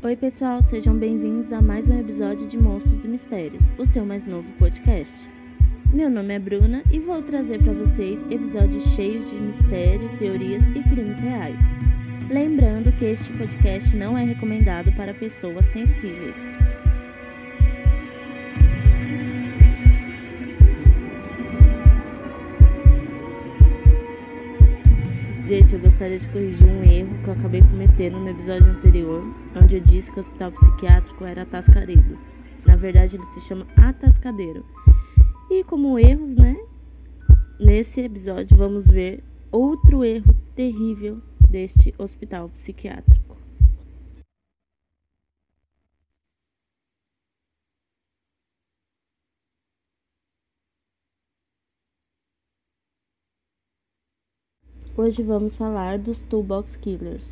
Oi, pessoal, sejam bem-vindos a mais um episódio de Monstros e Mistérios, o seu mais novo podcast. Meu nome é Bruna e vou trazer para vocês episódios cheios de mistério, teorias e crimes reais. Lembrando que este podcast não é recomendado para pessoas sensíveis. Gente, eu gostaria de corrigir um erro que eu acabei cometendo no episódio anterior, onde eu disse que o hospital psiquiátrico era Atascaredo. Na verdade, ele se chama Atascadeiro. E como erros, né? Nesse episódio vamos ver outro erro terrível deste hospital psiquiátrico. Hoje vamos falar dos Toolbox Killers.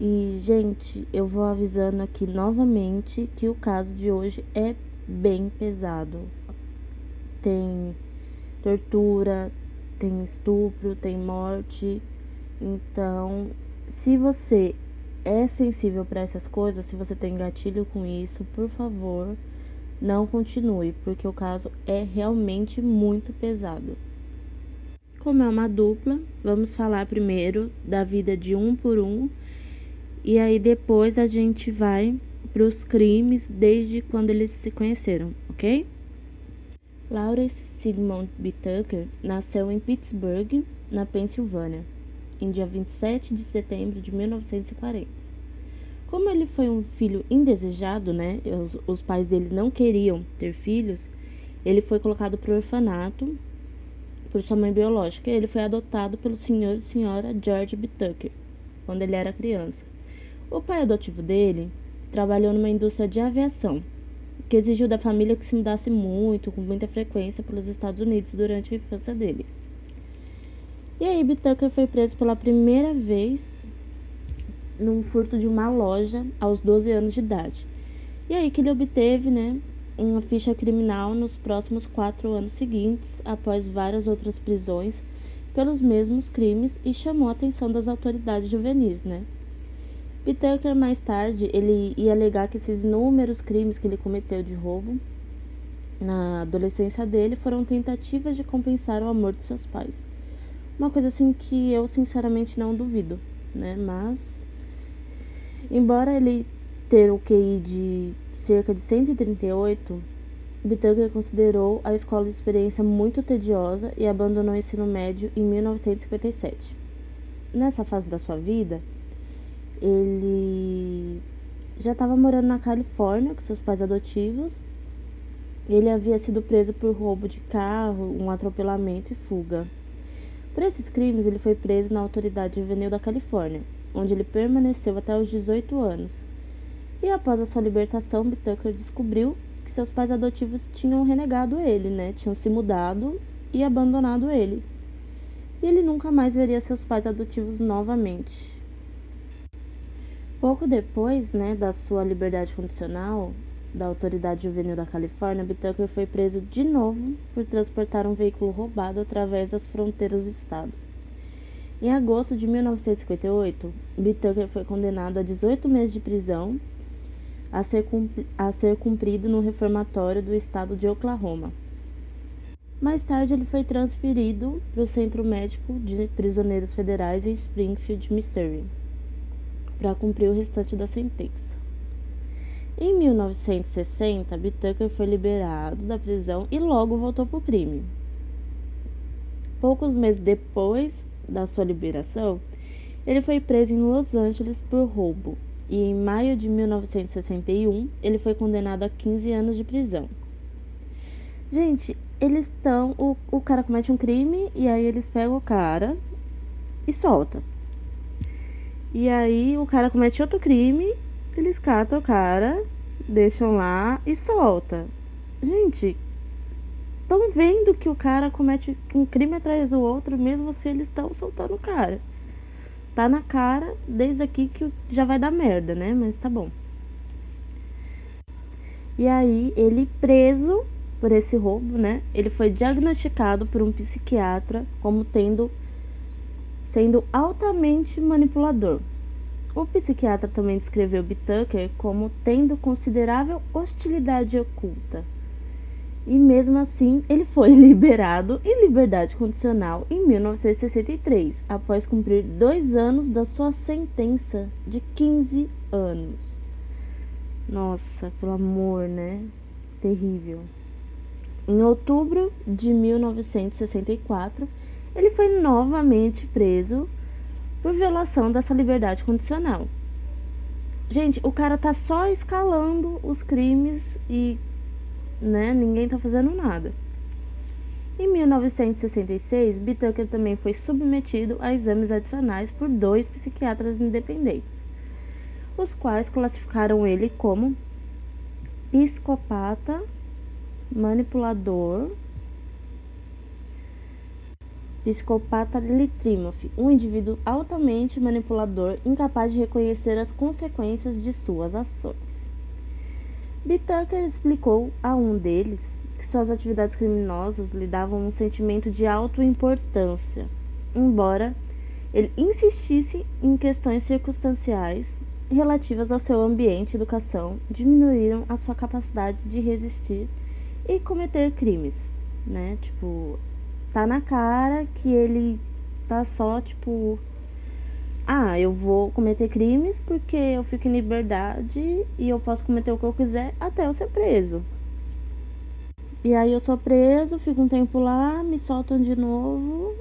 E, gente, eu vou avisando aqui novamente que o caso de hoje é bem pesado. Tem tortura, tem estupro, tem morte. Então, se você é sensível para essas coisas, se você tem gatilho com isso, por favor, não continue, porque o caso é realmente muito pesado. Como é uma dupla, vamos falar primeiro da vida de um por um e aí depois a gente vai para os crimes desde quando eles se conheceram, ok? Lawrence Sigmund B. Tucker nasceu em Pittsburgh, na Pensilvânia, em dia 27 de setembro de 1940. Como ele foi um filho indesejado, né? Os, os pais dele não queriam ter filhos, ele foi colocado para o orfanato por sua mãe biológica. Ele foi adotado pelo senhor e senhora George B. Tucker quando ele era criança. O pai adotivo dele trabalhou numa indústria de aviação, que exigiu da família que se mudasse muito, com muita frequência, pelos Estados Unidos durante a infância dele. E aí, B. Tucker foi preso pela primeira vez num furto de uma loja aos 12 anos de idade. E aí que ele obteve, né, uma ficha criminal nos próximos quatro anos seguintes, após várias outras prisões pelos mesmos crimes e chamou a atenção das autoridades juvenis, né? Peter mais tarde ele ia alegar que esses inúmeros crimes que ele cometeu de roubo na adolescência dele foram tentativas de compensar o amor de seus pais. Uma coisa assim que eu sinceramente não duvido, né? Mas embora ele ter o QI de cerca de 138, Bittucker considerou a escola de experiência muito tediosa e abandonou o ensino médio em 1957. Nessa fase da sua vida, ele já estava morando na Califórnia com seus pais adotivos. Ele havia sido preso por roubo de carro, um atropelamento e fuga. Por esses crimes, ele foi preso na autoridade juvenil da Califórnia, onde ele permaneceu até os 18 anos. E após a sua libertação, B. Tucker descobriu que seus pais adotivos tinham renegado ele, né? Tinham se mudado e abandonado ele. E ele nunca mais veria seus pais adotivos novamente. Pouco depois, né, da sua liberdade condicional da autoridade juvenil da Califórnia, B. Tucker foi preso de novo por transportar um veículo roubado através das fronteiras do estado. Em agosto de 1958, B. Tucker foi condenado a 18 meses de prisão a ser, a ser cumprido no reformatório do estado de Oklahoma. Mais tarde, ele foi transferido para o Centro Médico de Prisioneiros Federais em Springfield, Missouri, para cumprir o restante da sentença. Em 1960, Bitucker foi liberado da prisão e logo voltou para o crime. Poucos meses depois da sua liberação, ele foi preso em Los Angeles por roubo e em maio de 1961 ele foi condenado a 15 anos de prisão. Gente, eles estão. O, o cara comete um crime e aí eles pegam o cara e solta. E aí o cara comete outro crime, eles catam o cara, deixam lá e solta. Gente, estão vendo que o cara comete um crime atrás do outro, mesmo assim eles estão soltando o cara tá na cara desde aqui que já vai dar merda, né? Mas tá bom. E aí, ele preso por esse roubo, né? Ele foi diagnosticado por um psiquiatra como tendo sendo altamente manipulador. O psiquiatra também descreveu B. Tucker como tendo considerável hostilidade oculta. E mesmo assim, ele foi liberado em liberdade condicional em 1963, após cumprir dois anos da sua sentença de 15 anos. Nossa, pelo amor, né? Terrível. Em outubro de 1964, ele foi novamente preso por violação dessa liberdade condicional. Gente, o cara tá só escalando os crimes e, né, ninguém tá fazendo nada. Em 1966, Bitucker também foi submetido a exames adicionais por dois psiquiatras independentes, os quais classificaram ele como psicopata, manipulador Psicopata Litrimov, um indivíduo altamente manipulador, incapaz de reconhecer as consequências de suas ações. B. Tucker explicou a um deles que suas atividades criminosas lhe davam um sentimento de autoimportância, embora ele insistisse em questões circunstanciais relativas ao seu ambiente e educação diminuíram a sua capacidade de resistir e cometer crimes, né? Tipo, tá na cara que ele tá só tipo ah, eu vou cometer crimes porque eu fico em liberdade e eu posso cometer o que eu quiser até eu ser preso. E aí eu sou preso, fico um tempo lá, me soltam de novo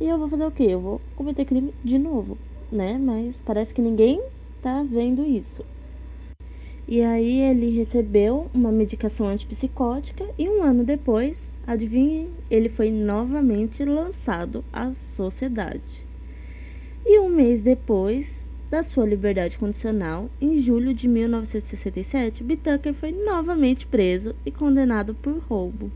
e eu vou fazer o quê? Eu vou cometer crime de novo, né? Mas parece que ninguém tá vendo isso. E aí ele recebeu uma medicação antipsicótica e um ano depois Adivinhe, ele foi novamente lançado à sociedade. E um mês depois da sua liberdade condicional, em julho de 1967, Bitucker foi novamente preso e condenado por roubo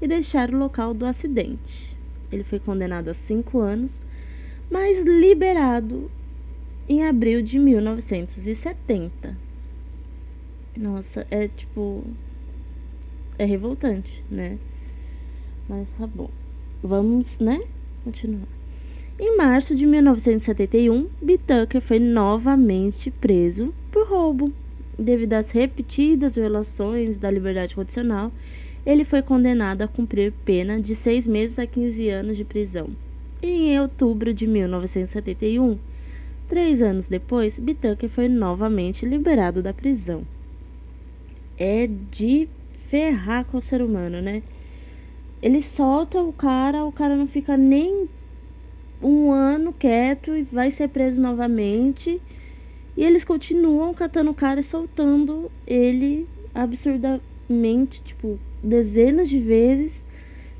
e deixar o local do acidente. Ele foi condenado a cinco anos, mas liberado em abril de 1970. Nossa, é tipo. É revoltante, né? Mas tá bom. Vamos, né? Continuar. Em março de 1971, Bitucker foi novamente preso por roubo. Devido às repetidas violações da liberdade condicional, ele foi condenado a cumprir pena de seis meses a 15 anos de prisão. Em outubro de 1971, três anos depois, Bitucker foi novamente liberado da prisão. É de ferrar com o ser humano, né? Ele solta o cara, o cara não fica nem um ano quieto e vai ser preso novamente. E eles continuam catando o cara e soltando ele absurdamente, tipo, dezenas de vezes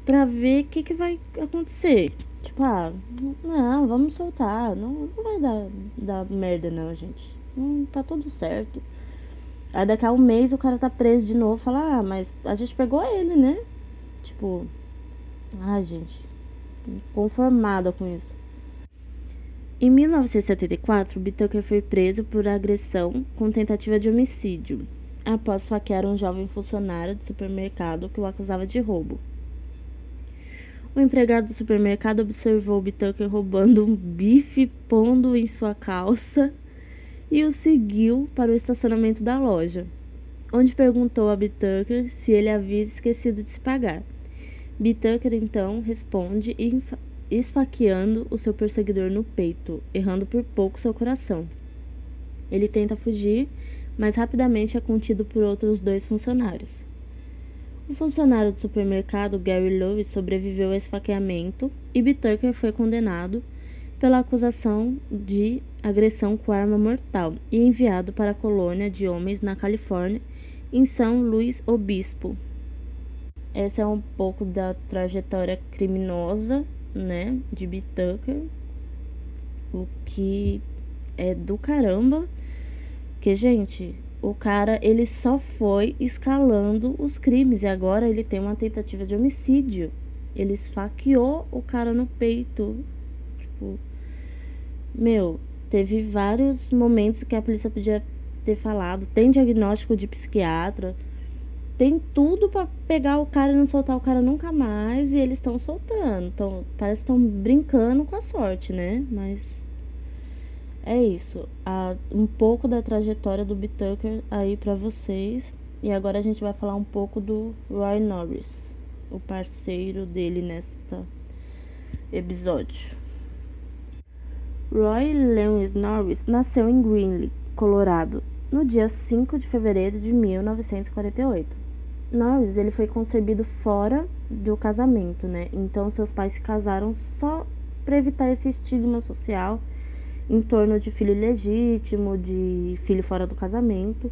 pra ver o que, que vai acontecer. Tipo, ah, não, vamos soltar. Não, não vai dar, dar merda não, gente. Não tá tudo certo. Aí daqui a um mês o cara tá preso de novo. Fala, ah, mas a gente pegou ele, né? Tipo, ai gente, conformada com isso. Em 1974, Bitucker foi preso por agressão com tentativa de homicídio, após faquear um jovem funcionário de supermercado que o acusava de roubo. O empregado do supermercado observou Bitucker roubando um bife pondo em sua calça e o seguiu para o estacionamento da loja, onde perguntou a Bitucker se ele havia esquecido de se pagar. Bitucker então responde esfaqueando o seu perseguidor no peito, errando por pouco seu coração. Ele tenta fugir, mas rapidamente é contido por outros dois funcionários. O funcionário do supermercado Gary Lewis sobreviveu ao esfaqueamento e Bitucker foi condenado pela acusação de agressão com arma mortal e enviado para a colônia de homens na Califórnia, em São Luís Obispo, essa é um pouco da trajetória criminosa, né, de Bitucker, o que é do caramba, que gente, o cara ele só foi escalando os crimes e agora ele tem uma tentativa de homicídio. Ele esfaqueou o cara no peito. Tipo, meu, teve vários momentos que a polícia podia ter falado. Tem diagnóstico de psiquiatra tem tudo para pegar o cara e não soltar o cara nunca mais e eles estão soltando. Então, parece que estão brincando com a sorte, né? Mas é isso. um pouco da trajetória do B. Tucker aí para vocês. E agora a gente vai falar um pouco do Roy Norris, o parceiro dele nesta episódio. Roy Lewis Norris nasceu em Greenlee, Colorado, no dia 5 de fevereiro de 1948. Norris ele foi concebido fora do casamento, né? Então seus pais se casaram só para evitar esse estigma social em torno de filho legítimo, de filho fora do casamento.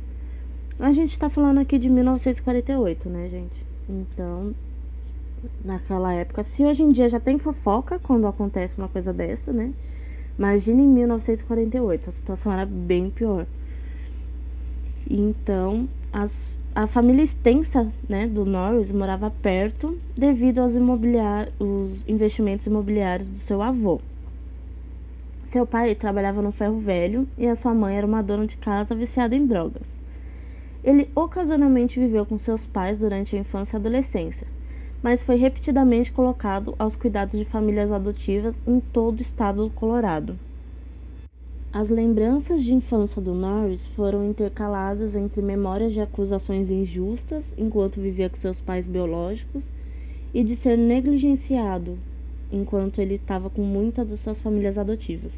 A gente está falando aqui de 1948, né, gente? Então, naquela época, se hoje em dia já tem fofoca quando acontece uma coisa dessa, né? Imagina em 1948, a situação era bem pior. Então, as, a família extensa né, do Norris morava perto devido aos os investimentos imobiliários do seu avô. Seu pai trabalhava no ferro velho e a sua mãe era uma dona de casa viciada em drogas. Ele ocasionalmente viveu com seus pais durante a infância e adolescência, mas foi repetidamente colocado aos cuidados de famílias adotivas em todo o estado do Colorado. As lembranças de infância do Norris foram intercaladas entre memórias de acusações injustas enquanto vivia com seus pais biológicos e de ser negligenciado enquanto ele estava com muitas das suas famílias adotivas.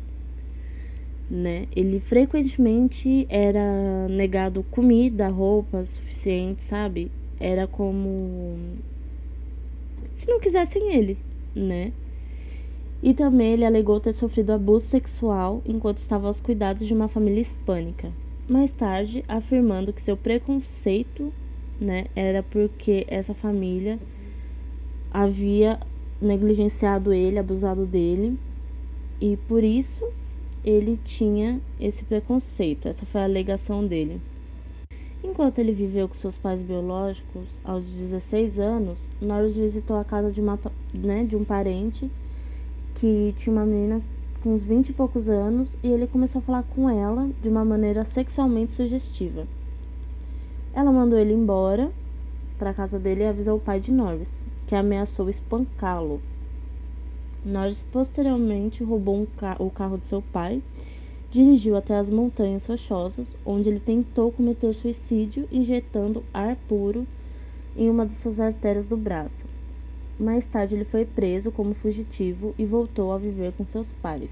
Né? Ele frequentemente era negado comida, roupa suficiente, sabe? Era como se não quisessem ele, né? E também ele alegou ter sofrido abuso sexual enquanto estava aos cuidados de uma família hispânica. Mais tarde, afirmando que seu preconceito, né, era porque essa família havia negligenciado ele, abusado dele, e por isso ele tinha esse preconceito. Essa foi a alegação dele. Enquanto ele viveu com seus pais biológicos, aos 16 anos, Norris visitou a casa de, uma, né, de um parente que tinha uma menina com uns 20 e poucos anos e ele começou a falar com ela de uma maneira sexualmente sugestiva. Ela mandou ele embora para casa dele e avisou o pai de Norris que ameaçou espancá-lo. Norris posteriormente roubou um ca o carro de seu pai, dirigiu até as montanhas rochosas, onde ele tentou cometer suicídio injetando ar puro em uma de suas artérias do braço. Mais tarde, ele foi preso como fugitivo e voltou a viver com seus pais.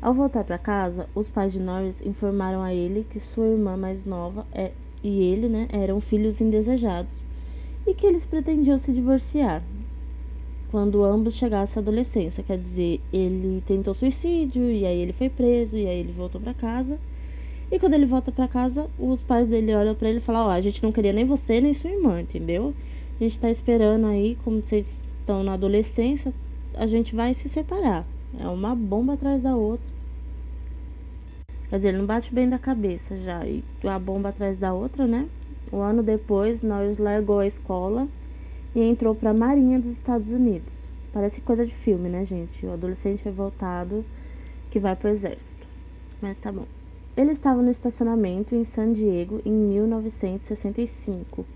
Ao voltar para casa, os pais de Norris informaram a ele que sua irmã mais nova é, e ele né, eram filhos indesejados e que eles pretendiam se divorciar quando ambos chegassem à adolescência. Quer dizer, ele tentou suicídio e aí ele foi preso e aí ele voltou para casa. E quando ele volta para casa, os pais dele olham para ele e falam: Ó, oh, a gente não queria nem você nem sua irmã, entendeu? Gente tá esperando aí, como vocês estão na adolescência, a gente vai se separar. É uma bomba atrás da outra. Quer dizer, ele não bate bem da cabeça já. E a bomba atrás da outra, né? Um ano depois, Norris largou a escola e entrou para a Marinha dos Estados Unidos. Parece coisa de filme, né, gente? O adolescente revoltado que vai pro exército. Mas tá bom. Ele estava no estacionamento em San Diego em 1965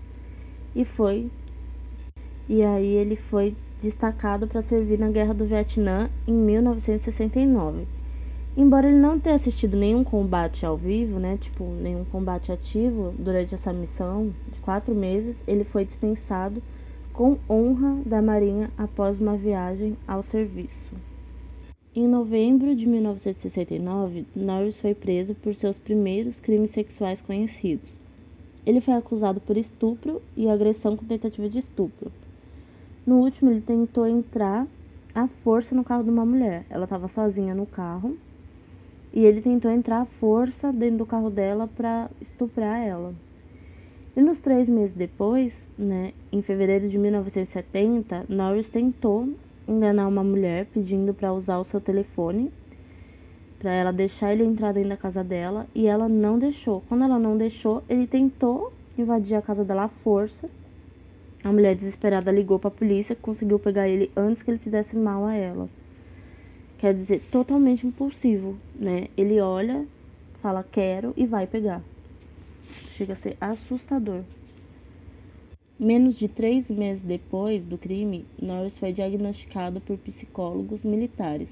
e foi e aí ele foi destacado para servir na Guerra do Vietnã em 1969. Embora ele não tenha assistido nenhum combate ao vivo, né, tipo, nenhum combate ativo durante essa missão de quatro meses, ele foi dispensado com honra da Marinha após uma viagem ao serviço. Em novembro de 1969, Norris foi preso por seus primeiros crimes sexuais conhecidos. Ele foi acusado por estupro e agressão com tentativa de estupro. No último, ele tentou entrar à força no carro de uma mulher. Ela estava sozinha no carro e ele tentou entrar à força dentro do carro dela para estuprar ela. E nos três meses depois, né, em fevereiro de 1970, Norris tentou enganar uma mulher pedindo para usar o seu telefone para ela deixar ele entrar dentro da casa dela e ela não deixou. Quando ela não deixou, ele tentou invadir a casa dela à força. A mulher desesperada ligou para a polícia, conseguiu pegar ele antes que ele fizesse mal a ela. Quer dizer, totalmente impulsivo, né? Ele olha, fala quero e vai pegar. Chega a ser assustador. Menos de três meses depois do crime, Norris foi diagnosticado por psicólogos militares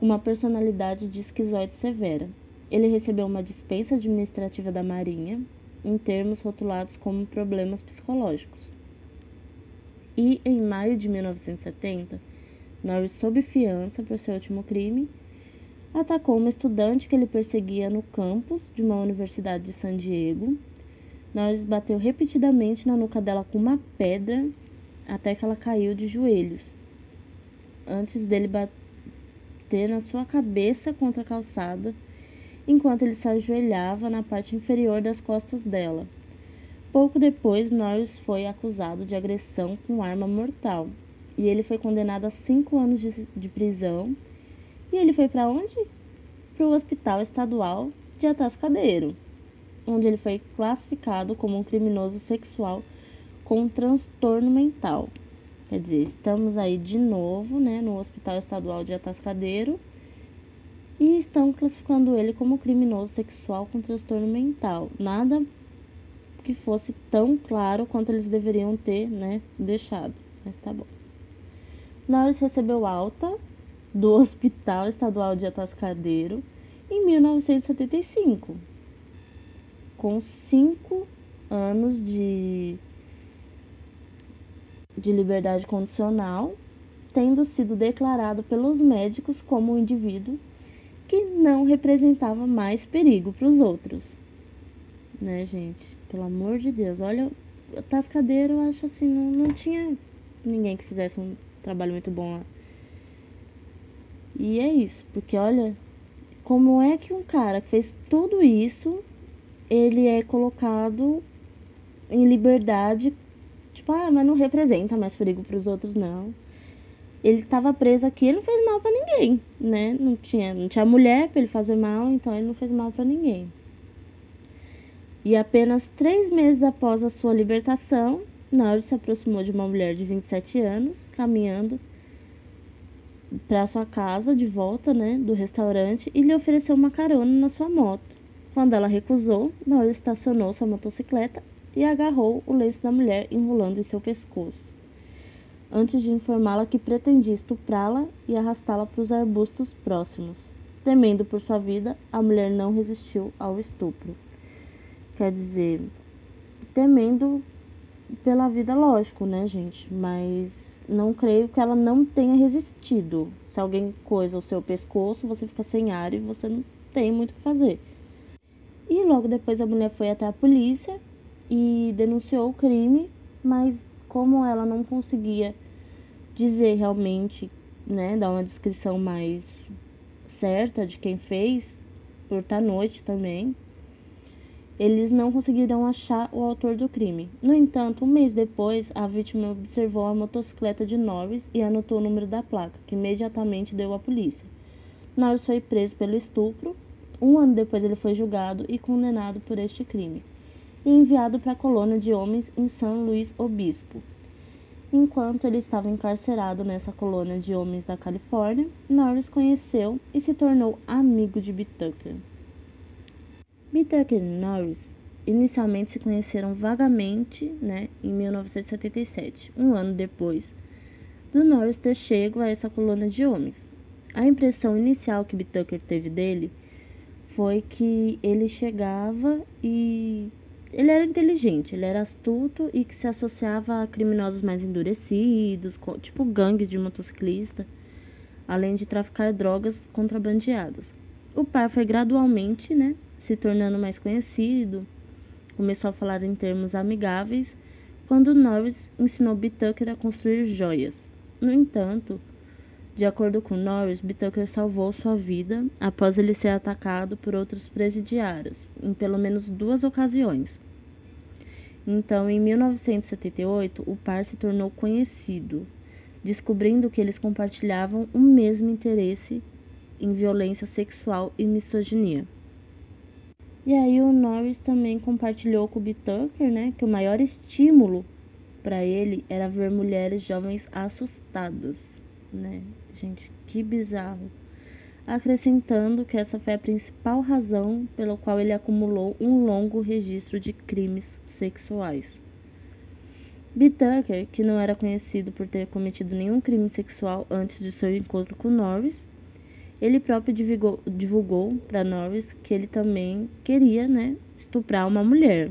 com uma personalidade de esquizoide severa. Ele recebeu uma dispensa administrativa da Marinha, em termos rotulados como problemas psicológicos. E em maio de 1970, Norris, sob fiança por seu último crime, atacou uma estudante que ele perseguia no campus de uma universidade de San Diego. Norris bateu repetidamente na nuca dela com uma pedra até que ela caiu de joelhos, antes dele bater na sua cabeça contra a calçada enquanto ele se ajoelhava na parte inferior das costas dela. Pouco depois, Norris foi acusado de agressão com arma mortal e ele foi condenado a cinco anos de, de prisão. E ele foi para onde? Para o Hospital Estadual de Atascadeiro, onde ele foi classificado como um criminoso sexual com transtorno mental. Quer dizer, estamos aí de novo, né, no Hospital Estadual de Atascadeiro e estão classificando ele como criminoso sexual com transtorno mental. Nada que fosse tão claro quanto eles deveriam ter, né, deixado. Mas tá bom. Norris recebeu alta do Hospital Estadual de Atascadeiro em 1975, com cinco anos de, de liberdade condicional, tendo sido declarado pelos médicos como um indivíduo que não representava mais perigo para os outros. Né, gente? Pelo amor de Deus. Olha, Tascadeiro, eu acho assim, não, não tinha ninguém que fizesse um trabalho muito bom lá. E é isso, porque olha, como é que um cara que fez tudo isso, ele é colocado em liberdade, tipo, ah, mas não representa mais perigo para os outros, não ele estava preso aqui, ele não fez mal para ninguém, né? Não tinha, não tinha mulher para ele fazer mal, então ele não fez mal para ninguém. E apenas três meses após a sua libertação, Norris se aproximou de uma mulher de 27 anos, caminhando para sua casa de volta, né, do restaurante e lhe ofereceu uma carona na sua moto. Quando ela recusou, Norris estacionou sua motocicleta e agarrou o lenço da mulher enrolando em seu pescoço antes de informá-la que pretendia estuprá-la e arrastá-la para os arbustos próximos. Temendo por sua vida, a mulher não resistiu ao estupro. Quer dizer, temendo pela vida, lógico, né, gente? Mas não creio que ela não tenha resistido. Se alguém coisa o seu pescoço, você fica sem ar e você não tem muito o que fazer. E logo depois a mulher foi até a polícia e denunciou o crime, mas como ela não conseguia dizer realmente, né, dar uma descrição mais certa de quem fez, por estar noite também, eles não conseguiram achar o autor do crime. No entanto, um mês depois, a vítima observou a motocicleta de Norris e anotou o número da placa, que imediatamente deu à polícia. Norris foi preso pelo estupro. Um ano depois, ele foi julgado e condenado por este crime e enviado para a colônia de homens em São Luís Obispo. Enquanto ele estava encarcerado nessa colônia de homens da Califórnia, Norris conheceu e se tornou amigo de Bitucker. Bitucker e Norris inicialmente se conheceram vagamente né, em 1977, um ano depois do Norris ter chego a essa colônia de homens. A impressão inicial que Bitucker teve dele foi que ele chegava e ele era inteligente, ele era astuto e que se associava a criminosos mais endurecidos, tipo gangues de motociclista, além de traficar drogas contrabandeadas. O par foi gradualmente, né, se tornando mais conhecido, começou a falar em termos amigáveis, quando Norris ensinou Bitucker a construir joias. No entanto, de acordo com Norris, Bitucker salvou sua vida após ele ser atacado por outros presidiários, em pelo menos duas ocasiões. Então, em 1978, o par se tornou conhecido, descobrindo que eles compartilhavam o mesmo interesse em violência sexual e misoginia. E aí o Norris também compartilhou com o B. Tucker, né, que o maior estímulo para ele era ver mulheres jovens assustadas, né? Gente, que bizarro. Acrescentando que essa foi a principal razão pela qual ele acumulou um longo registro de crimes sexuais. B. Tucker, que não era conhecido por ter cometido nenhum crime sexual antes de seu encontro com Norris, Ele próprio divulgou, divulgou para Norris que ele também queria, né, estuprar uma mulher.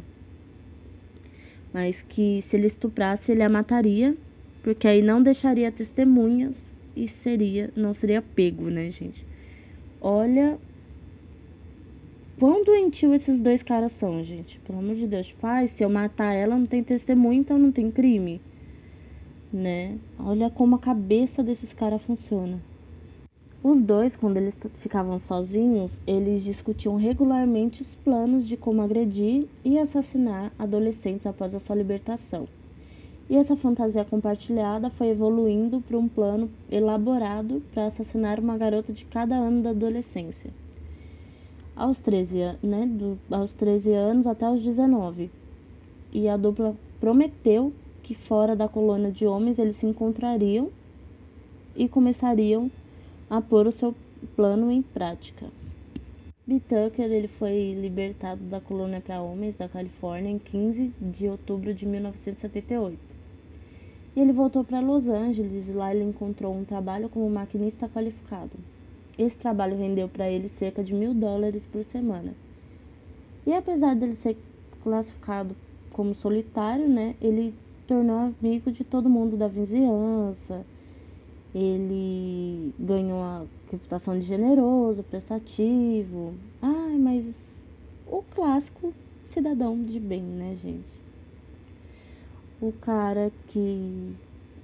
Mas que se ele estuprasse, ele a mataria, porque aí não deixaria testemunhas e seria, não seria pego, né, gente? Olha quão doentio esses dois caras são, gente. Pelo amor de Deus. Tipo, ai, se eu matar ela, não tem testemunha, então não tem crime. Né? Olha como a cabeça desses caras funciona. Os dois, quando eles ficavam sozinhos, eles discutiam regularmente os planos de como agredir e assassinar adolescentes após a sua libertação. E essa fantasia compartilhada foi evoluindo para um plano elaborado para assassinar uma garota de cada ano da adolescência. Aos 13, né, do, aos 13 anos até os 19. E a dupla prometeu que fora da colônia de homens eles se encontrariam e começariam a pôr o seu plano em prática. B. Tucker ele foi libertado da colônia para homens da Califórnia em 15 de outubro de 1978. E ele voltou para Los Angeles e lá ele encontrou um trabalho como maquinista qualificado. Esse trabalho rendeu para ele cerca de mil dólares por semana. E apesar dele ser classificado como solitário, né, ele tornou amigo de todo mundo da vizinhança ele ganhou a reputação de generoso, prestativo. Ai, mas o clássico cidadão de bem, né, gente? O cara que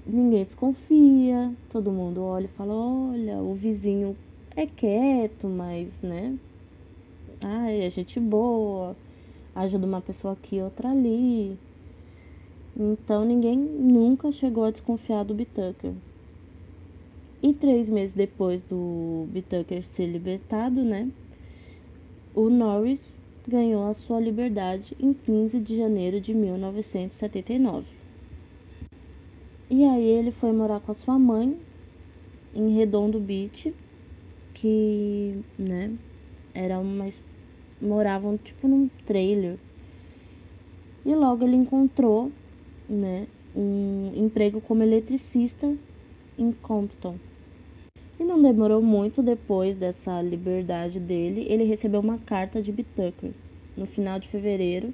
ninguém desconfia, todo mundo olha e fala: olha, o vizinho é quieto, mas, né? Ai, é gente boa, ajuda uma pessoa aqui, outra ali. Então ninguém nunca chegou a desconfiar do Bitucker. E três meses depois do Bitucker ser libertado, né? O Norris ganhou a sua liberdade em 15 de janeiro de 1979. E aí ele foi morar com a sua mãe em Redondo Beach, que, né, era uma moravam tipo num trailer. E logo ele encontrou, né, um emprego como eletricista em Compton. E não demorou muito depois dessa liberdade dele, ele recebeu uma carta de Bitucker. No final de fevereiro,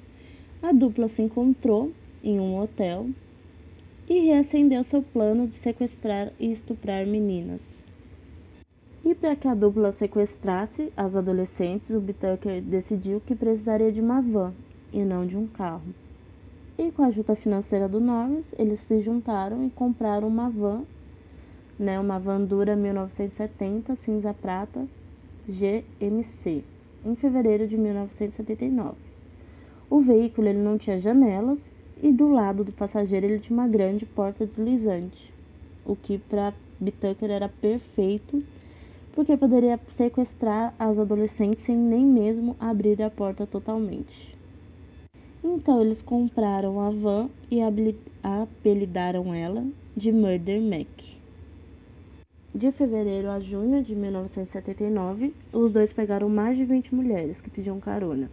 a dupla se encontrou em um hotel e reacendeu seu plano de sequestrar e estuprar meninas. E para que a dupla sequestrasse as adolescentes, o Bitucker decidiu que precisaria de uma van e não de um carro. E com a ajuda financeira do Norris, eles se juntaram e compraram uma van né, uma Vandura 1970 cinza prata GMC, em fevereiro de 1979. O veículo ele não tinha janelas e do lado do passageiro ele tinha uma grande porta deslizante, o que para Bitucker era perfeito, porque poderia sequestrar as adolescentes sem nem mesmo abrir a porta totalmente. Então eles compraram a van e apelidaram ela de Murder Mac. De fevereiro a junho de 1979, os dois pegaram mais de 20 mulheres que pediam carona.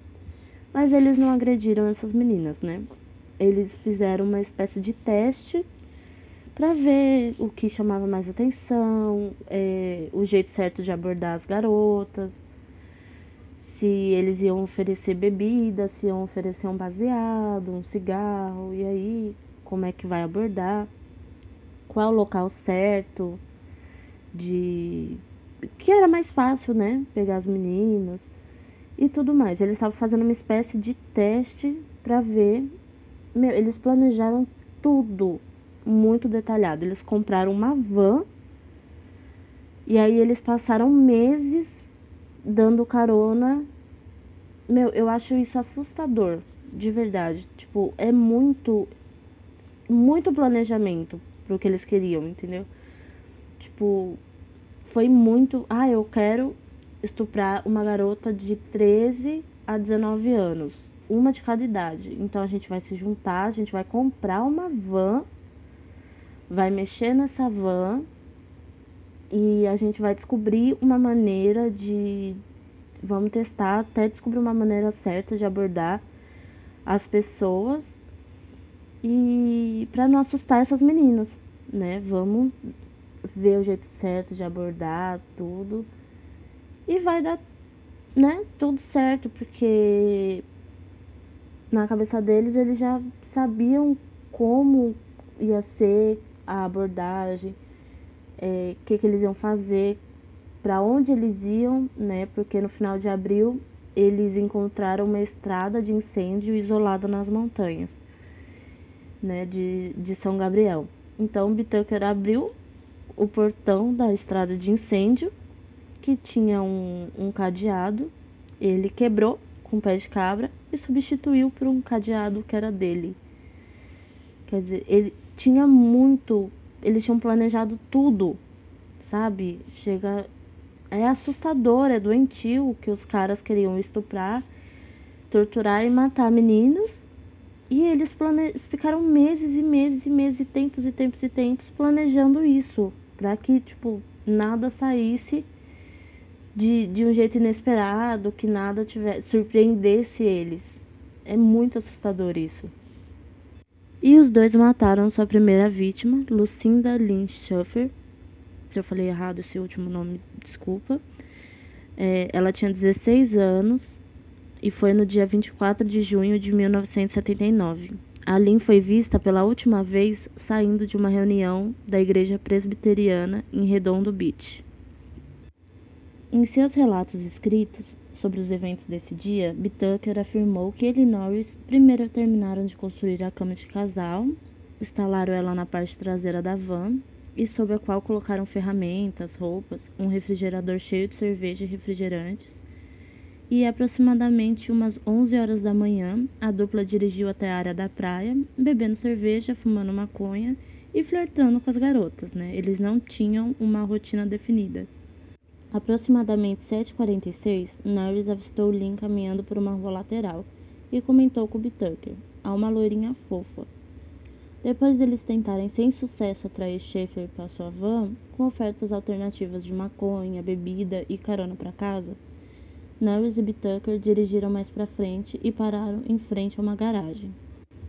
Mas eles não agrediram essas meninas, né? Eles fizeram uma espécie de teste para ver o que chamava mais atenção, é, o jeito certo de abordar as garotas, se eles iam oferecer bebida, se iam oferecer um baseado, um cigarro, e aí como é que vai abordar, qual o local certo de que era mais fácil, né, pegar as meninas e tudo mais. Eles estavam fazendo uma espécie de teste para ver. Meu, eles planejaram tudo muito detalhado. Eles compraram uma van e aí eles passaram meses dando carona. Meu, eu acho isso assustador, de verdade. Tipo, é muito muito planejamento pro que eles queriam, entendeu? Tipo, foi muito. Ah, eu quero estuprar uma garota de 13 a 19 anos. Uma de cada idade. Então a gente vai se juntar, a gente vai comprar uma van, vai mexer nessa van e a gente vai descobrir uma maneira de. Vamos testar até descobrir uma maneira certa de abordar as pessoas e para não assustar essas meninas, né? Vamos ver o jeito certo de abordar tudo e vai dar, né, tudo certo, porque na cabeça deles eles já sabiam como ia ser a abordagem, o é, que, que eles iam fazer, para onde eles iam, né? Porque no final de abril eles encontraram uma estrada de incêndio isolada nas montanhas, né? De, de São Gabriel. Então Bitucker abriu o portão da estrada de incêndio, que tinha um, um cadeado, ele quebrou com o pé de cabra e substituiu por um cadeado que era dele. Quer dizer, ele tinha muito, eles tinham planejado tudo, sabe? Chega é assustador, é doentio que os caras queriam estuprar, torturar e matar meninos. E eles plane... ficaram meses e meses e meses e tempos e tempos e tempos planejando isso, para que tipo nada saísse de, de um jeito inesperado, que nada tivesse surpreendesse eles. É muito assustador isso. E os dois mataram sua primeira vítima, Lucinda Lynch Schuffer, se eu falei errado esse último nome, desculpa. É, ela tinha 16 anos e foi no dia 24 de junho de 1979. A Lynn foi vista pela última vez saindo de uma reunião da igreja presbiteriana em Redondo Beach. Em seus relatos escritos sobre os eventos desse dia, Bitucker afirmou que ele e Norris primeiro terminaram de construir a cama de casal, instalaram ela na parte traseira da van e sobre a qual colocaram ferramentas, roupas, um refrigerador cheio de cerveja e refrigerantes. E aproximadamente umas 11 horas da manhã, a dupla dirigiu até a área da praia, bebendo cerveja, fumando maconha e flertando com as garotas, né? Eles não tinham uma rotina definida. Aproximadamente 7h46, Norris avistou Lynn caminhando por uma rua lateral e comentou com Tucker, a uma loirinha fofa, depois deles tentarem sem sucesso atrair Schaefer para sua van, com ofertas alternativas de maconha, bebida e carona para casa, Norris e Bitucker dirigiram mais para frente e pararam em frente a uma garagem.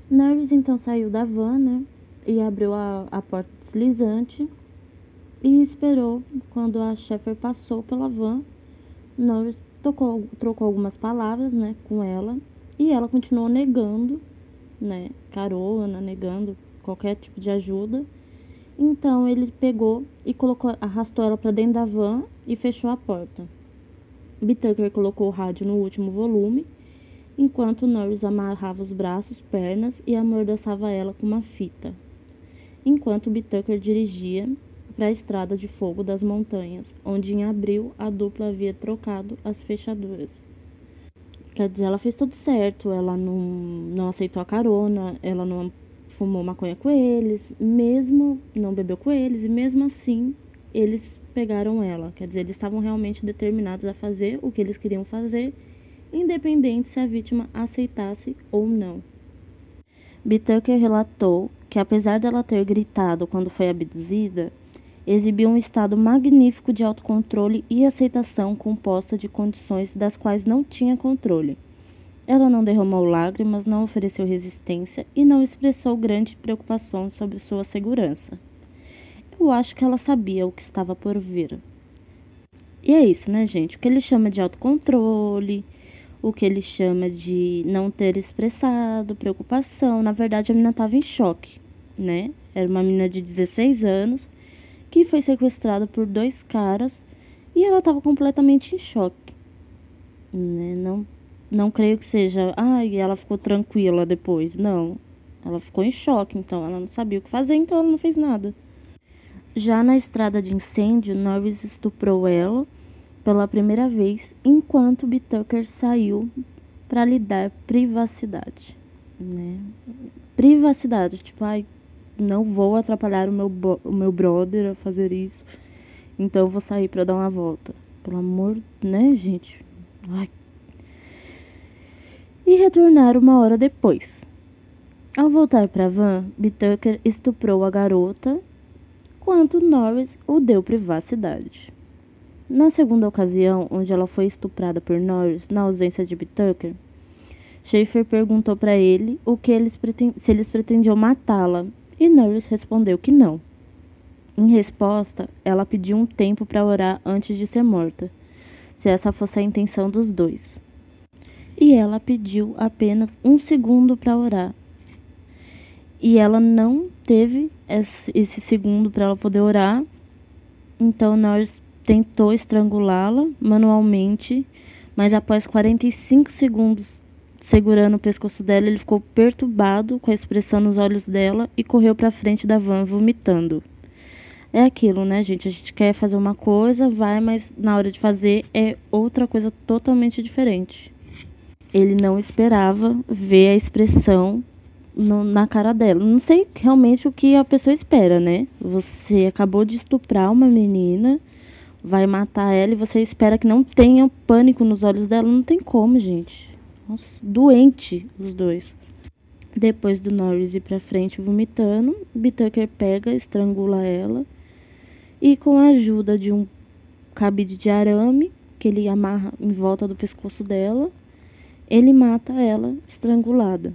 Norris então saiu da van, né, e abriu a, a porta deslizante e esperou quando a Schaefer passou pela van. Norris tocou, trocou algumas palavras, né, com ela e ela continuou negando né, carona, negando qualquer tipo de ajuda. Então ele pegou e colocou, arrastou ela para dentro da van e fechou a porta. Bitucker colocou o rádio no último volume, enquanto Norris amarrava os braços, pernas e amordaçava ela com uma fita. Enquanto Bitucker dirigia para a estrada de fogo das montanhas, onde em abril a dupla havia trocado as fechaduras. Quer dizer, ela fez tudo certo, ela não, não aceitou a carona, ela não fumou maconha com eles, mesmo não bebeu com eles, e mesmo assim eles pegaram ela. Quer dizer, eles estavam realmente determinados a fazer o que eles queriam fazer, independente se a vítima aceitasse ou não. Bitucker relatou que, apesar dela ter gritado quando foi abduzida, exibiu um estado magnífico de autocontrole e aceitação composta de condições das quais não tinha controle. Ela não derramou lágrimas, não ofereceu resistência e não expressou grande preocupação sobre sua segurança. Eu acho que ela sabia o que estava por vir. E é isso, né, gente? O que ele chama de autocontrole, o que ele chama de não ter expressado preocupação. Na verdade, a menina estava em choque, né? Era uma menina de 16 anos que foi sequestrada por dois caras e ela estava completamente em choque. Né? Não, não creio que seja, ai, ah, ela ficou tranquila depois. Não. Ela ficou em choque, então ela não sabia o que fazer, então ela não fez nada. Já na estrada de incêndio, Norris estuprou ela pela primeira vez, enquanto Bitucker saiu para lhe dar privacidade, né? Privacidade, tipo, ai, não vou atrapalhar o meu, o meu brother a fazer isso. Então eu vou sair para dar uma volta. Pelo amor, né, gente? Ai. E retornar uma hora depois. Ao voltar para a van, Bitucker estuprou a garota, quanto Norris o deu privacidade. Na segunda ocasião, onde ela foi estuprada por Norris, na ausência de Bitucker, Schaefer perguntou para ele o que eles se eles pretendiam matá-la e Norris respondeu que não. Em resposta, ela pediu um tempo para orar antes de ser morta. se essa fosse a intenção dos dois. E ela pediu apenas um segundo para orar. E ela não teve esse segundo para ela poder orar. Então Norris tentou estrangulá-la manualmente, mas após 45 segundos segurando o pescoço dela, ele ficou perturbado com a expressão nos olhos dela e correu para frente da van vomitando. É aquilo, né, gente? A gente quer fazer uma coisa, vai, mas na hora de fazer é outra coisa totalmente diferente. Ele não esperava ver a expressão no, na cara dela. Não sei realmente o que a pessoa espera, né? Você acabou de estuprar uma menina, vai matar ela e você espera que não tenha pânico nos olhos dela. Não tem como, gente. Nossa, doente os dois. Depois do Norris ir pra frente vomitando, Bitucker pega, estrangula ela e com a ajuda de um cabide de arame que ele amarra em volta do pescoço dela, ele mata ela estrangulada.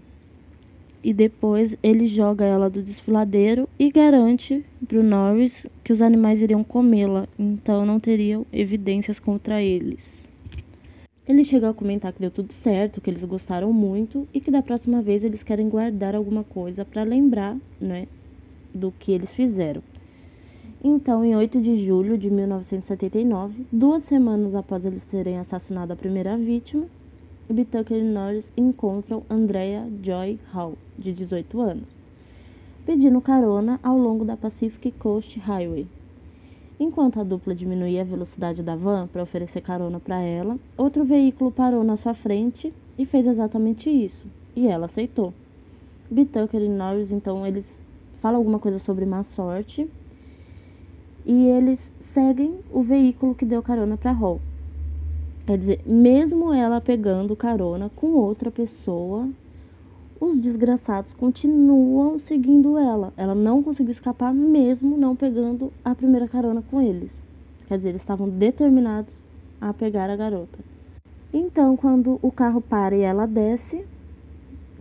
E depois ele joga ela do desfiladeiro e garante para o Norris que os animais iriam comê-la, então não teriam evidências contra eles. Ele chega a comentar que deu tudo certo, que eles gostaram muito e que da próxima vez eles querem guardar alguma coisa para lembrar, né, do que eles fizeram. Então, em 8 de julho de 1979, duas semanas após eles terem assassinado a primeira vítima, Bitucker e Norris encontram Andrea Joy Hall, de 18 anos, pedindo carona ao longo da Pacific Coast Highway. Enquanto a dupla diminuía a velocidade da van para oferecer carona para ela, outro veículo parou na sua frente e fez exatamente isso, e ela aceitou. Bitucker e Norris, então, eles falam alguma coisa sobre má sorte e eles seguem o veículo que deu carona para Hall. Quer dizer, mesmo ela pegando carona com outra pessoa, os desgraçados continuam seguindo ela. Ela não conseguiu escapar, mesmo não pegando a primeira carona com eles. Quer dizer, eles estavam determinados a pegar a garota. Então, quando o carro para e ela desce,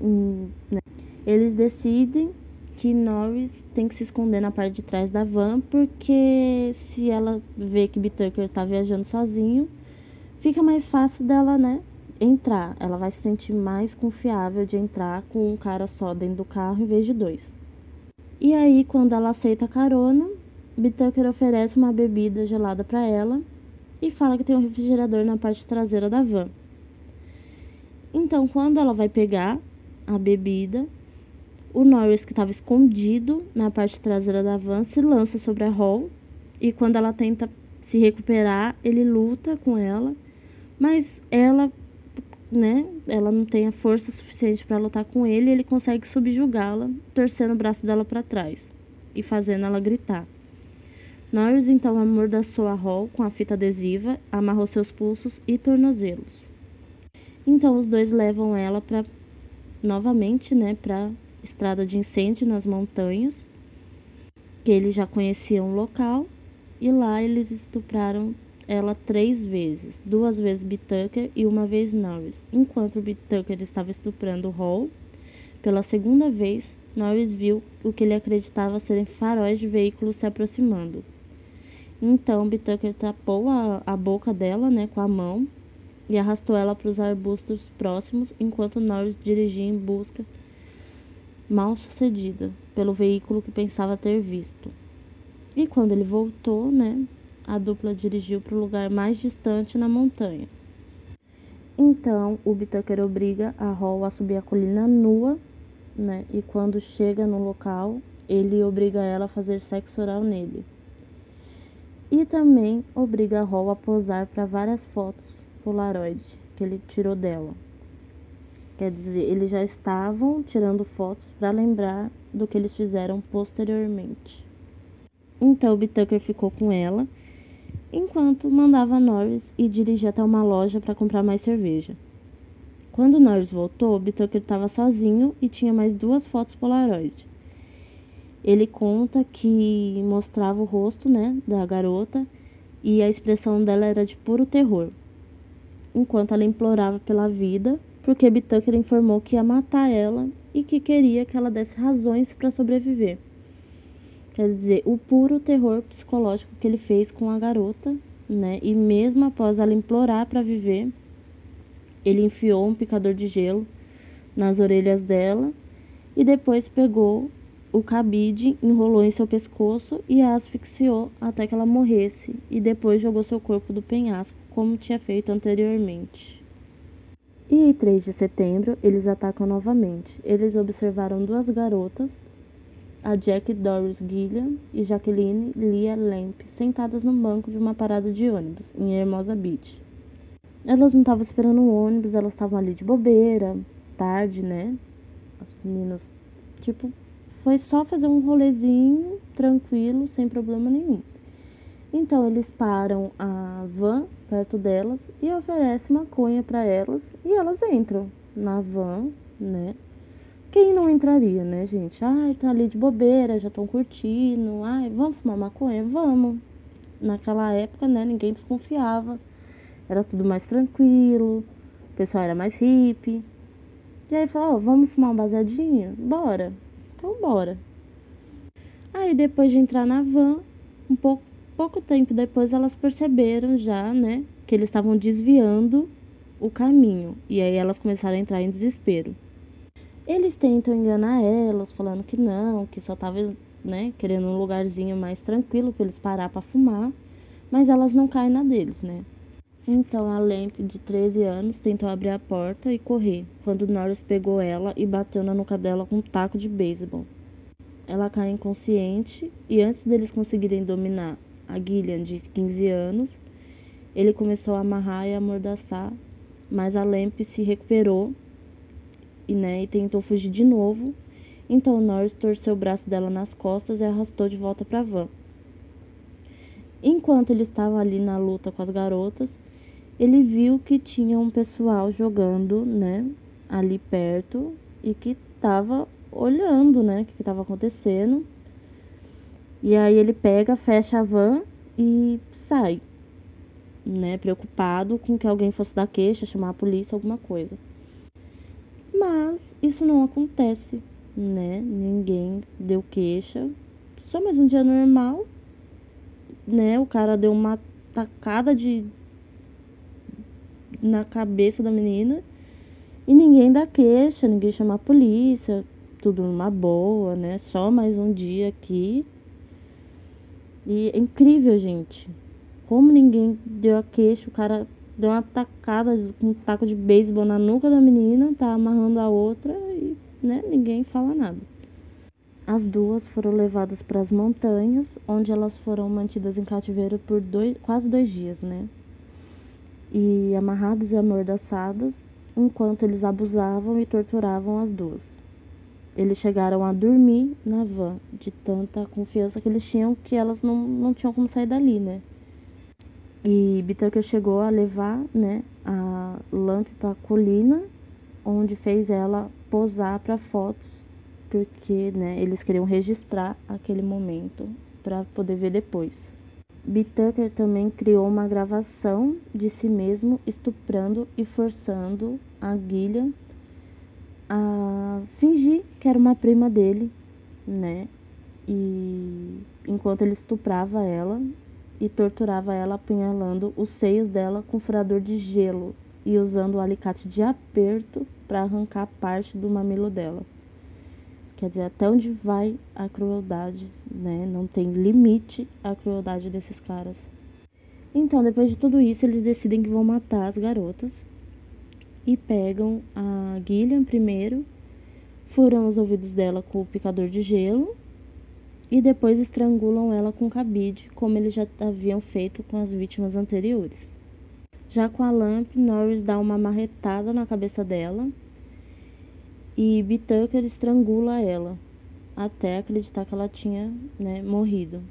hum, né, eles decidem que Norris tem que se esconder na parte de trás da van, porque se ela vê que Bitucker tá viajando sozinho, fica mais fácil dela, né, entrar. Ela vai se sentir mais confiável de entrar com um cara só dentro do carro em vez de dois. E aí, quando ela aceita a carona, Bitucker oferece uma bebida gelada para ela e fala que tem um refrigerador na parte traseira da van. Então, quando ela vai pegar a bebida, o Norris, que estava escondido na parte traseira da van, se lança sobre a Hall e quando ela tenta se recuperar, ele luta com ela, mas ela, né, ela não tem a força suficiente para lutar com ele, e ele consegue subjugá-la, torcendo o braço dela para trás e fazendo ela gritar. Norris então amordaçou a Hall com a fita adesiva, amarrou seus pulsos e tornozelos. Então os dois levam ela para novamente, né, para estrada de incêndio nas montanhas, que eles já conheciam o local, e lá eles estupraram ela três vezes, duas vezes Bitucker e uma vez Norris. Enquanto Bitucker estava estuprando Hall, pela segunda vez, Norris viu o que ele acreditava serem faróis de veículos se aproximando. Então Bitucker tapou a, a boca dela né, com a mão e arrastou ela para os arbustos próximos, enquanto Norris dirigia em busca mal sucedida pelo veículo que pensava ter visto. E quando ele voltou, né, a dupla dirigiu para o lugar mais distante na montanha. Então, o Bitucker obriga a Hall a subir a colina nua, né, e quando chega no local, ele obriga ela a fazer sexo oral nele. E também obriga a Hall a posar para várias fotos Polaroid que ele tirou dela. Quer dizer, eles já estavam tirando fotos para lembrar do que eles fizeram posteriormente. Então, Bitucker ficou com ela, enquanto mandava Norris ir dirigir até uma loja para comprar mais cerveja. Quando Norris voltou, Bitucker estava sozinho e tinha mais duas fotos Polaroid. Ele conta que mostrava o rosto, né, da garota e a expressão dela era de puro terror, enquanto ela implorava pela vida porque Bitucker informou que ia matar ela e que queria que ela desse razões para sobreviver. Quer dizer, o puro terror psicológico que ele fez com a garota né? E mesmo após ela implorar para viver, ele enfiou um picador de gelo nas orelhas dela e depois pegou o cabide, enrolou em seu pescoço e a asfixiou até que ela morresse e depois jogou seu corpo do penhasco, como tinha feito anteriormente. E em 3 de setembro, eles atacam novamente. Eles observaram duas garotas, a Jack Doris Gilliam e Jacqueline Leah Lamp, sentadas no banco de uma parada de ônibus em Hermosa Beach. Elas não estavam esperando o ônibus, elas estavam ali de bobeira, tarde, né? As meninas, tipo, foi só fazer um rolezinho tranquilo, sem problema nenhum. Então eles param a van perto delas e oferecem maconha para elas e elas entram na van, né? Quem não entraria, né, gente? Ai, tá ali de bobeira, já estão curtindo. Ai, vamos fumar maconha? Vamos. Naquela época, né, ninguém desconfiava. Era tudo mais tranquilo, o pessoal era mais hippie. E aí falou, oh, vamos fumar um baseadinho? Bora. Então bora. Aí depois de entrar na van, um pouco, pouco tempo depois elas perceberam já, né, que eles estavam desviando o caminho. E aí elas começaram a entrar em desespero. Eles tentam enganar elas, falando que não, que só tava, né, querendo um lugarzinho mais tranquilo para eles parar para fumar, mas elas não caem na deles, né? Então a Lamp, de 13 anos, tentou abrir a porta e correr, quando Norris pegou ela e bateu na nuca dela com um taco de beisebol. Ela cai inconsciente e antes deles conseguirem dominar a Gillian, de 15 anos, ele começou a amarrar e amordaçar, mas a Lamp se recuperou e, né, e tentou fugir de novo. Então Norris torceu o braço dela nas costas e arrastou de volta para a van. Enquanto ele estava ali na luta com as garotas, ele viu que tinha um pessoal jogando, né, ali perto e que estava olhando, né, o que estava acontecendo. E aí ele pega, fecha a van e sai, né, preocupado com que alguém fosse dar queixa, chamar a polícia, alguma coisa. Mas isso não acontece, né? Ninguém deu queixa. Só mais um dia normal, né? O cara deu uma tacada de na cabeça da menina e ninguém dá queixa, ninguém chama a polícia, tudo numa boa, né? Só mais um dia aqui. E é incrível, gente. Como ninguém deu a queixa, o cara deu uma tacada com um taco de beisebol na nuca da menina, tá amarrando a outra e, né, ninguém fala nada. As duas foram levadas para as montanhas, onde elas foram mantidas em cativeiro por dois, quase dois dias, né? e amarradas e amordaçadas, enquanto eles abusavam e torturavam as duas. Eles chegaram a dormir na van, de tanta confiança que eles tinham que elas não, não tinham como sair dali, né? E Bitucker chegou a levar, né, a Lamp para a colina, onde fez ela posar para fotos, porque, né, eles queriam registrar aquele momento para poder ver depois. B. Tucker também criou uma gravação de si mesmo estuprando e forçando a Gillian a fingir que era uma prima dele, né? E enquanto ele estuprava ela e torturava ela apunhalando os seios dela com furador de gelo e usando o alicate de aperto para arrancar parte do mamilo dela. Quer dizer, até onde vai a crueldade, né? Não tem limite a crueldade desses caras. Então, depois de tudo isso, eles decidem que vão matar as garotas e pegam a Gillian primeiro, furam os ouvidos dela com o picador de gelo e depois estrangulam ela com cabide, como eles já haviam feito com as vítimas anteriores. Já com a Lamp, Norris dá uma marretada na cabeça dela e Bitucker estrangula ela até acreditar que ela tinha né, morrido.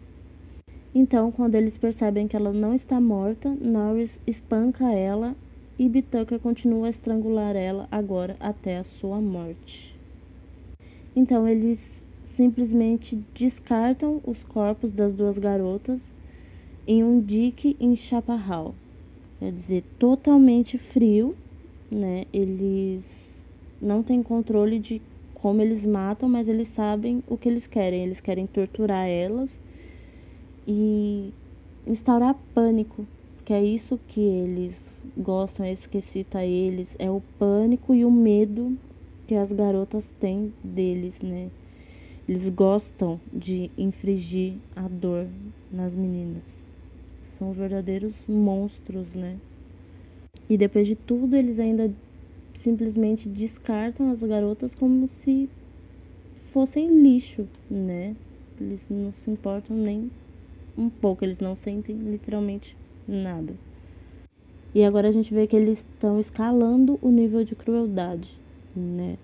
Então, quando eles percebem que ela não está morta, Norris espanca ela e Bitucker continua a estrangular ela agora até a sua morte. Então, eles simplesmente descartam os corpos das duas garotas em um dique em Chaparral. Quer dizer, totalmente frio, né? Eles não têm controle de como eles matam, mas eles sabem o que eles querem. Eles querem torturar elas e instaurar pânico que é isso que eles gostam, é isso que excita eles, é o pânico e o medo que as garotas têm deles, né? Eles gostam de infligir a dor nas meninas. São verdadeiros monstros, né? E depois de tudo, eles ainda simplesmente descartam as garotas como se fossem lixo, né? Eles não se importam nem um pouco, eles não sentem literalmente nada. E agora a gente vê que eles estão escalando o nível de crueldade, né?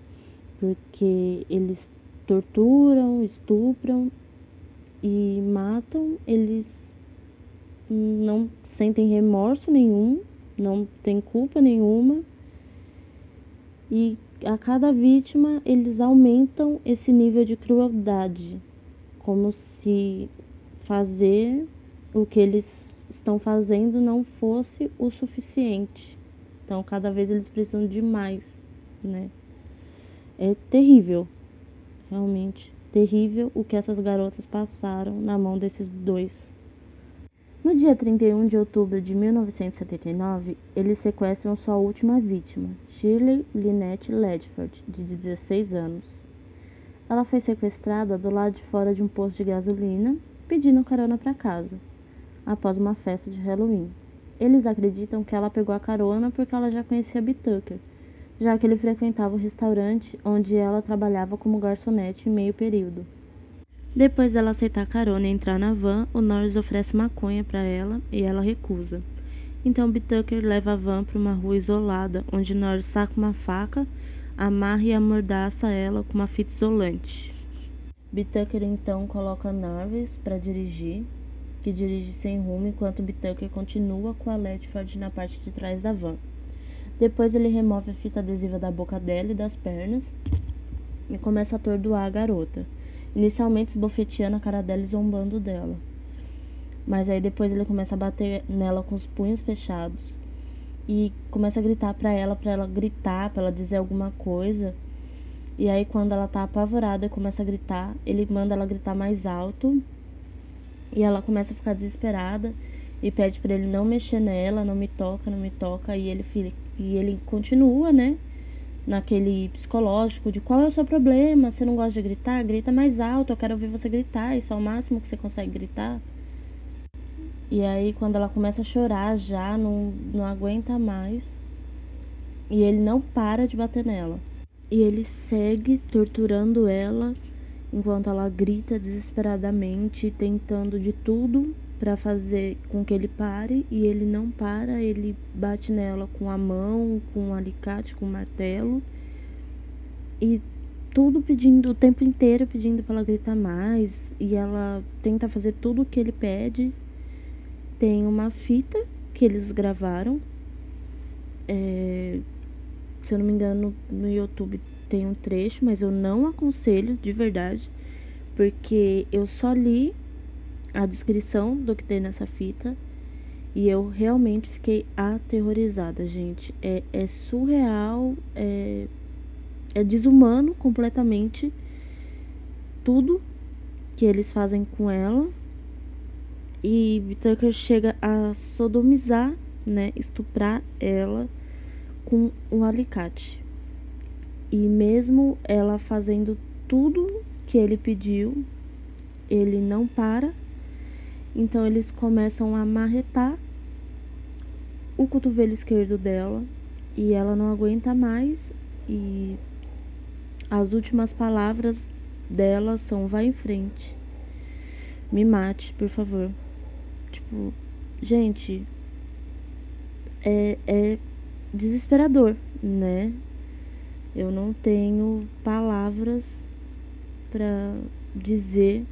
Porque eles torturam, estupram e matam, eles não sentem remorso nenhum, não tem culpa nenhuma. E a cada vítima eles aumentam esse nível de crueldade, como se fazer o que eles estão fazendo não fosse o suficiente. Então, cada vez eles precisam de mais, né? É terrível, realmente terrível o que essas garotas passaram na mão desses dois. No dia 31 de outubro de 1979, eles sequestram sua última vítima, Shirley Lynette Ledford, de 16 anos. Ela foi sequestrada do lado de fora de um posto de gasolina, pedindo carona para casa, após uma festa de Halloween. Eles acreditam que ela pegou a carona porque ela já conhecia B. Já que ele frequentava o restaurante onde ela trabalhava como garçonete em meio período. Depois dela aceitar carona e entrar na van, o Norris oferece maconha para ela e ela recusa. Então Bitucker leva a van para uma rua isolada, onde Norris saca uma faca, amarra e amordaça ela com uma fita isolante. Bitucker então coloca Norris para dirigir, que dirige sem rumo enquanto Bitucker continua com a Ledford na parte de trás da van. Depois ele remove a fita adesiva da boca dela e das pernas e começa a atordoar a garota, inicialmente esbofeteando a cara dela e zombando dela. Mas aí depois ele começa a bater nela com os punhos fechados e começa a gritar para ela, para ela gritar, para ela dizer alguma coisa. E aí quando ela tá apavorada e começa a gritar, ele manda ela gritar mais alto. E ela começa a ficar desesperada e pede para ele não mexer nela, não me toca, não me toca, e ele fica, e ele continua, né? Naquele psicológico de qual é o seu problema? Você não gosta de gritar? Grita mais alto, eu quero ouvir você gritar, isso é o máximo que você consegue gritar. E aí quando ela começa a chorar já, não, não aguenta mais. E ele não para de bater nela. E ele segue torturando ela enquanto ela grita desesperadamente, tentando de tudo para fazer com que ele pare e ele não para, ele bate nela com a mão, com um alicate, com um martelo e tudo pedindo o tempo inteiro pedindo para ela gritar mais e ela tenta fazer tudo o que ele pede tem uma fita que eles gravaram. É, se eu não me engano, no YouTube tem um trecho, mas eu não aconselho de verdade, porque eu só li a descrição do que tem nessa fita e eu realmente fiquei aterrorizada, gente. É, é surreal, é, é desumano completamente tudo que eles fazem com ela e Tucker chega a sodomizar, né, estuprar ela com um alicate. E mesmo ela fazendo tudo que ele pediu, ele não para. Então eles começam a marretar o cotovelo esquerdo dela e ela não aguenta mais e as últimas palavras dela são vá em frente. Me mate, por favor. Tipo, gente, é, é desesperador, né? Eu não tenho palavras para dizer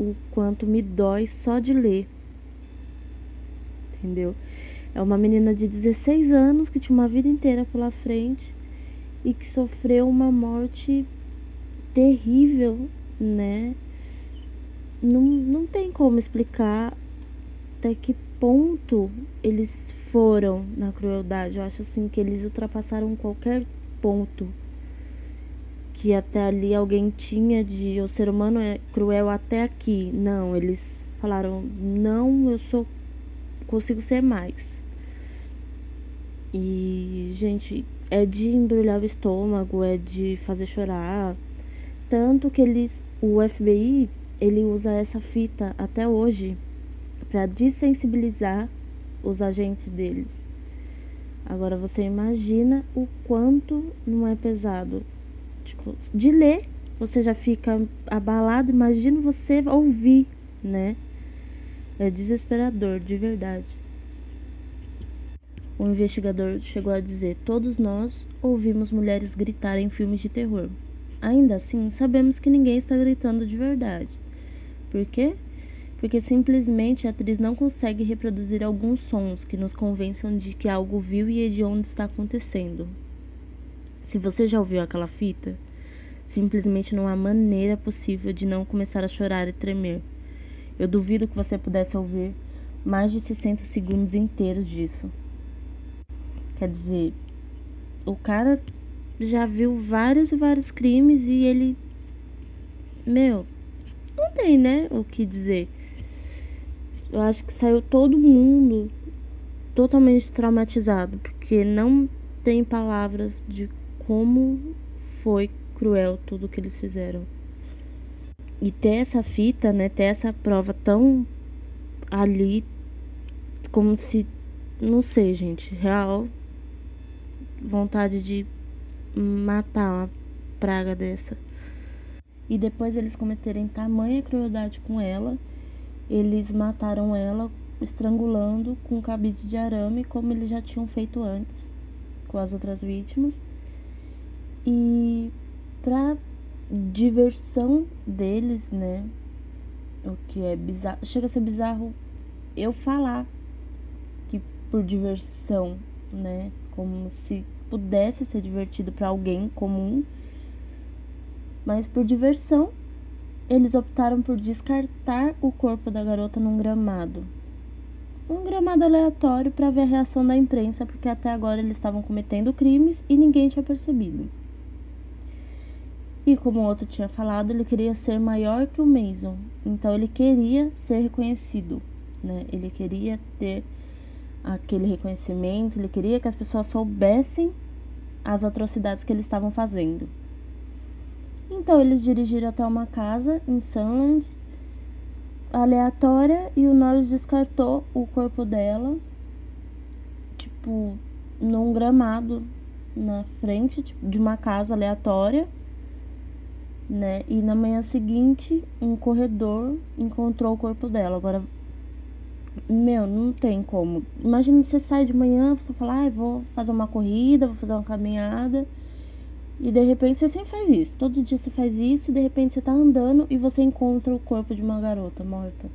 o quanto me dói só de ler. Entendeu? É uma menina de 16 anos que tinha uma vida inteira pela frente e que sofreu uma morte terrível, né? Não, não tem como explicar até que ponto eles foram na crueldade. Eu acho assim que eles ultrapassaram qualquer ponto que até ali alguém tinha de o ser humano é cruel até aqui. Não, eles falaram: "Não, eu sou consigo ser mais. E, gente, é de embrulhar o estômago, é de fazer chorar. Tanto que eles, o FBI, ele usa essa fita até hoje para desensibilizar os agentes deles. Agora você imagina o quanto não é pesado. Tipo, de ler, você já fica abalado, imagina você ouvir, né? É desesperador, de verdade. O investigador chegou a dizer: Todos nós ouvimos mulheres gritar em filmes de terror. Ainda assim, sabemos que ninguém está gritando de verdade. Por quê? Porque simplesmente a atriz não consegue reproduzir alguns sons que nos convençam de que algo viu e de onde está acontecendo. Se você já ouviu aquela fita, simplesmente não há maneira possível de não começar a chorar e tremer. Eu duvido que você pudesse ouvir mais de 60 segundos inteiros disso. Quer dizer, o cara já viu vários e vários crimes e ele. Meu, não tem, né? O que dizer. Eu acho que saiu todo mundo totalmente traumatizado, porque não tem palavras de como foi cruel tudo que eles fizeram. E ter essa fita, né? Ter essa prova tão ali, como se. Não sei, gente. Real vontade de matar uma praga dessa. E depois eles cometerem tamanha crueldade com ela, eles mataram ela estrangulando com um cabide de arame, como eles já tinham feito antes com as outras vítimas. E pra diversão deles, né? O que é bizarro. Chega a ser bizarro eu falar que por diversão, né? como se pudesse ser divertido para alguém comum, mas por diversão, eles optaram por descartar o corpo da garota num gramado. Um gramado aleatório para ver a reação da imprensa, porque até agora eles estavam cometendo crimes e ninguém tinha percebido. E como o outro tinha falado, ele queria ser maior que o Mason, então ele queria ser reconhecido, né? Ele queria ter aquele reconhecimento, ele queria que as pessoas soubessem as atrocidades que eles estavam fazendo. Então eles dirigiram até uma casa em Sunland, aleatória, e o Norris descartou o corpo dela, tipo, num gramado na frente tipo, de uma casa aleatória, né? E na manhã seguinte, um corredor encontrou o corpo dela. Agora meu, não tem como. Imagina você sai de manhã, você fala, ah, vou fazer uma corrida, vou fazer uma caminhada. E de repente você sempre faz isso. Todo dia você faz isso e de repente você tá andando e você encontra o corpo de uma garota morta.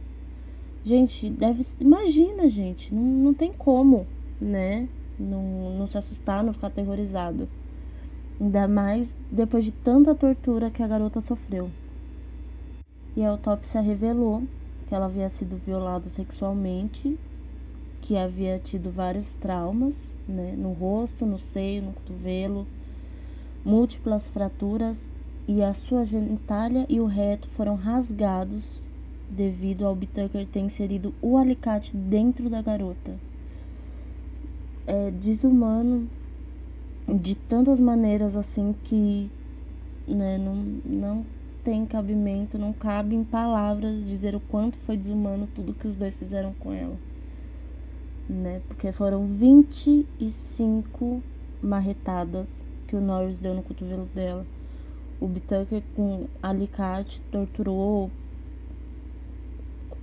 Gente, deve. Imagina, gente. Não, não tem como, né? Não, não se assustar, não ficar aterrorizado. Ainda mais depois de tanta tortura que a garota sofreu. E a autópsia revelou que ela havia sido violada sexualmente, que havia tido vários traumas, né, no rosto, no seio, no cotovelo, múltiplas fraturas e a sua genitália e o reto foram rasgados devido ao Bitucker ter inserido o alicate dentro da garota. É desumano de tantas maneiras assim que né, não, não tem cabimento, não cabe em palavras dizer o quanto foi desumano tudo que os dois fizeram com ela. Né? Porque foram 25 marretadas que o Norris deu no cotovelo dela. O Bitucker com alicate torturou,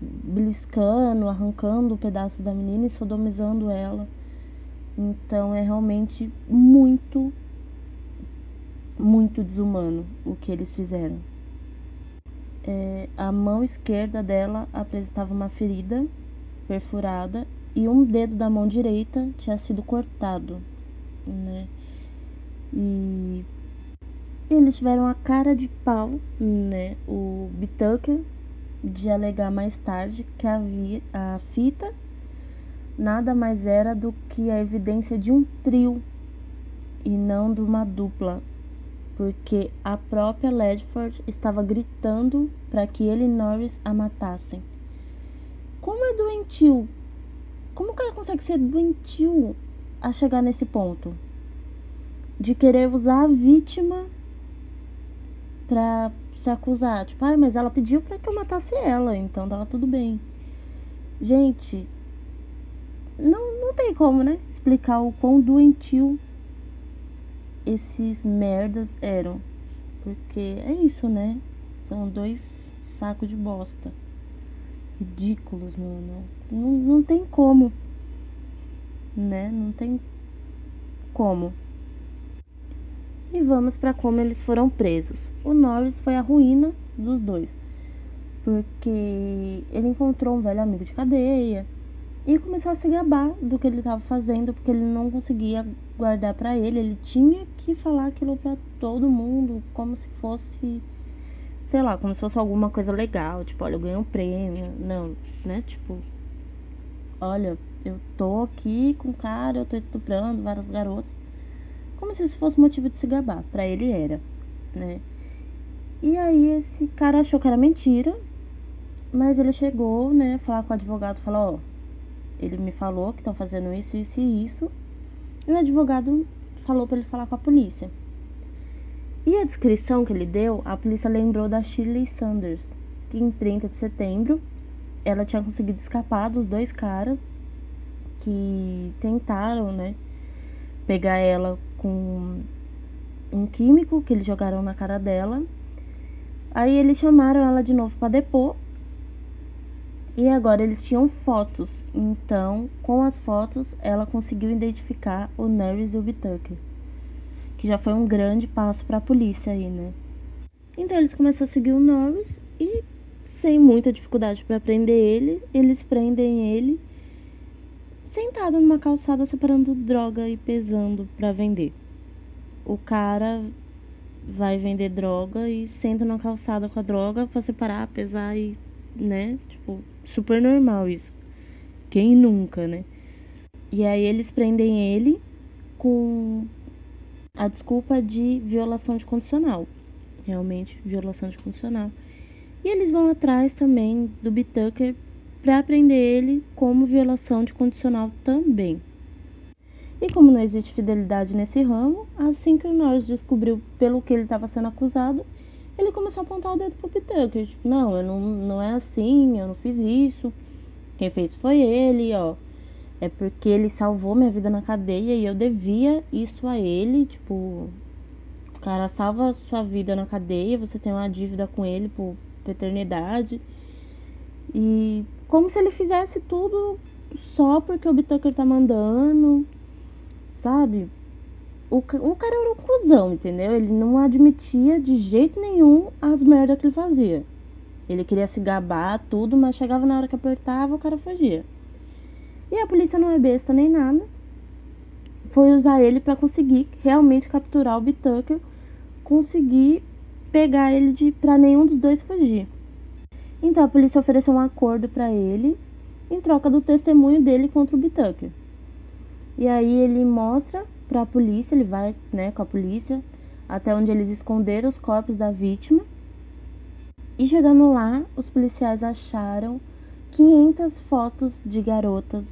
beliscando, arrancando um pedaço da menina e sodomizando ela. Então é realmente muito, muito desumano o que eles fizeram é, a mão esquerda dela apresentava uma ferida perfurada e um dedo da mão direita tinha sido cortado, né? E eles tiveram a cara de pau, né? O Bitucker de alegar mais tarde que havia a fita nada mais era do que a evidência de um trio e não de uma dupla porque a própria Ledford estava gritando para que ele e Norris a matassem. Como é doentio Como o cara consegue ser doentio a chegar nesse ponto? De querer usar a vítima pra se acusar. Tipo, ah, mas ela pediu pra que eu matasse ela, então tava tudo bem. Gente, não, não tem como, né? Explicar o quão doentio esses merdas eram. Porque é isso, né? São dois sacos de bosta. Ridículos, mano. Não, não tem como. Né? Não tem como. E vamos para como eles foram presos. O Norris foi a ruína dos dois. Porque ele encontrou um velho amigo de cadeia e começou a se gabar do que ele estava fazendo, porque ele não conseguia guardar para ele, ele tinha que falar aquilo para todo mundo, como se fosse, sei lá, como se fosse alguma coisa legal, tipo, olha, eu ganhei um prêmio, não, né? Tipo, olha, eu tô aqui com o cara, eu tô estuprando várias garotas, como se isso fosse motivo de se gabar, para ele era, né? E aí esse cara achou que era mentira, mas ele chegou, né, falar com o advogado, falou, ó, ele me falou que estão fazendo isso, isso e isso. E o advogado falou para ele falar com a polícia. E a descrição que ele deu, a polícia lembrou da Shirley Sanders, que em 30 de setembro ela tinha conseguido escapar dos dois caras que tentaram, né, pegar ela com um químico que eles jogaram na cara dela. Aí eles chamaram ela de novo para depor e agora eles tinham fotos, então com as fotos ela conseguiu identificar o Nerys e o Bitucker, que já foi um grande passo para a polícia aí, né? Então eles começam a seguir o Norris e sem muita dificuldade para prender ele, eles prendem ele sentado numa calçada separando droga e pesando para vender. O cara vai vender droga e senta na calçada com a droga para separar, pesar e, né, tipo, super normal isso. Quem nunca, né? E aí eles prendem ele com a desculpa de violação de condicional. Realmente, violação de condicional. E eles vão atrás também do Bitucker para prender ele como violação de condicional também. E como não existe fidelidade nesse ramo, assim que o Norris descobriu pelo que ele estava sendo acusado, ele começou a apontar o dedo pro tipo, não, eu não, não é assim, eu não fiz isso. Quem fez foi ele, ó. É porque ele salvou minha vida na cadeia e eu devia isso a ele, tipo, o cara salva sua vida na cadeia, você tem uma dívida com ele por eternidade. E como se ele fizesse tudo só porque o Bitucker tá mandando, sabe? O, o cara era um cuzão, entendeu? Ele não admitia de jeito nenhum as merdas que ele fazia. Ele queria se gabar, tudo, mas chegava na hora que apertava, o cara fugia. E a polícia não é besta nem nada. Foi usar ele para conseguir realmente capturar o Bitucker, conseguir pegar ele de para nenhum dos dois fugir. Então a polícia ofereceu um acordo para ele em troca do testemunho dele contra o Bitucker. E aí ele mostra para a polícia, ele vai, né, com a polícia até onde eles esconderam os corpos da vítima. E chegando lá, os policiais acharam 500 fotos de garotas,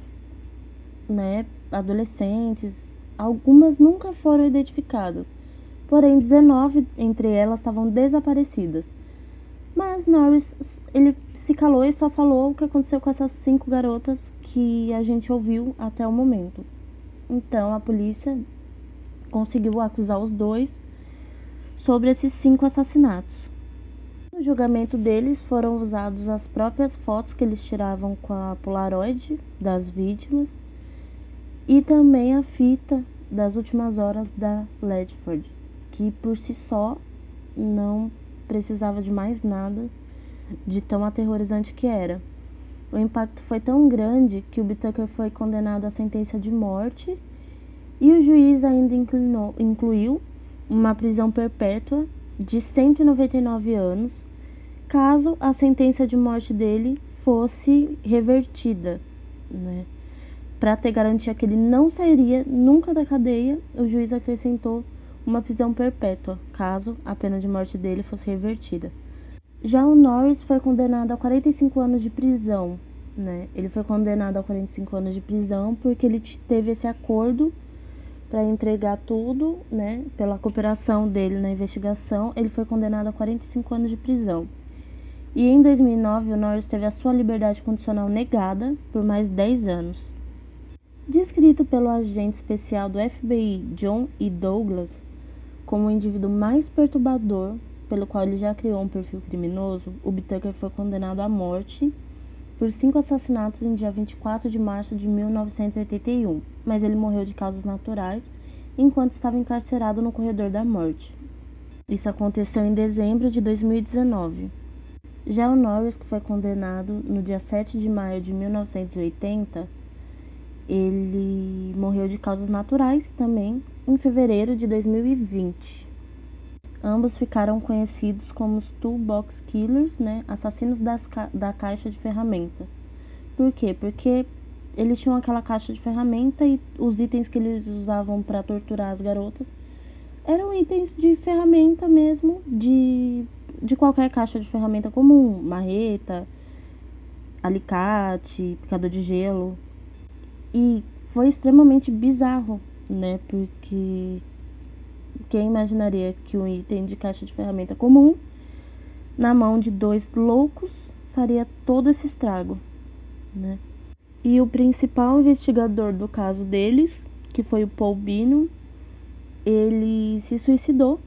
né, adolescentes. Algumas nunca foram identificadas, porém 19 entre elas estavam desaparecidas. Mas Norris, ele se calou e só falou o que aconteceu com essas cinco garotas que a gente ouviu até o momento. Então a polícia conseguiu acusar os dois sobre esses cinco assassinatos. No julgamento deles foram usados as próprias fotos que eles tiravam com a Polaroid das vítimas e também a fita das últimas horas da Ledford, que por si só não precisava de mais nada de tão aterrorizante que era. O impacto foi tão grande que o Bitucker foi condenado à sentença de morte e o juiz ainda inclinou, incluiu uma prisão perpétua de 199 anos, caso a sentença de morte dele fosse revertida, né? Para ter garantia que ele não sairia nunca da cadeia, o juiz acrescentou uma prisão perpétua, caso a pena de morte dele fosse revertida. Já o Norris foi condenado a 45 anos de prisão, né? Ele foi condenado a 45 anos de prisão porque ele teve esse acordo para entregar tudo, né? Pela cooperação dele na investigação, ele foi condenado a 45 anos de prisão. E em 2009, o Norris teve a sua liberdade condicional negada por mais 10 anos. Descrito pelo agente especial do FBI, John E. Douglas, como o indivíduo mais perturbador pelo qual ele já criou um perfil criminoso, o Tucker foi condenado à morte por cinco assassinatos em dia 24 de março de 1981, mas ele morreu de causas naturais enquanto estava encarcerado no corredor da morte. Isso aconteceu em dezembro de 2019. Já o Norris, que foi condenado no dia 7 de maio de 1980, ele morreu de causas naturais também em fevereiro de 2020. Ambos ficaram conhecidos como os Toolbox Killers, né? Assassinos das ca da caixa de ferramenta. Por quê? Porque eles tinham aquela caixa de ferramenta e os itens que eles usavam para torturar as garotas eram itens de ferramenta mesmo, de, de qualquer caixa de ferramenta comum, marreta, alicate, picador de gelo. E foi extremamente bizarro, né? Porque quem imaginaria que um item de caixa de ferramenta comum, na mão de dois loucos, faria todo esse estrago, né? E o principal investigador do caso deles, que foi o Paul Bino, ele se suicidou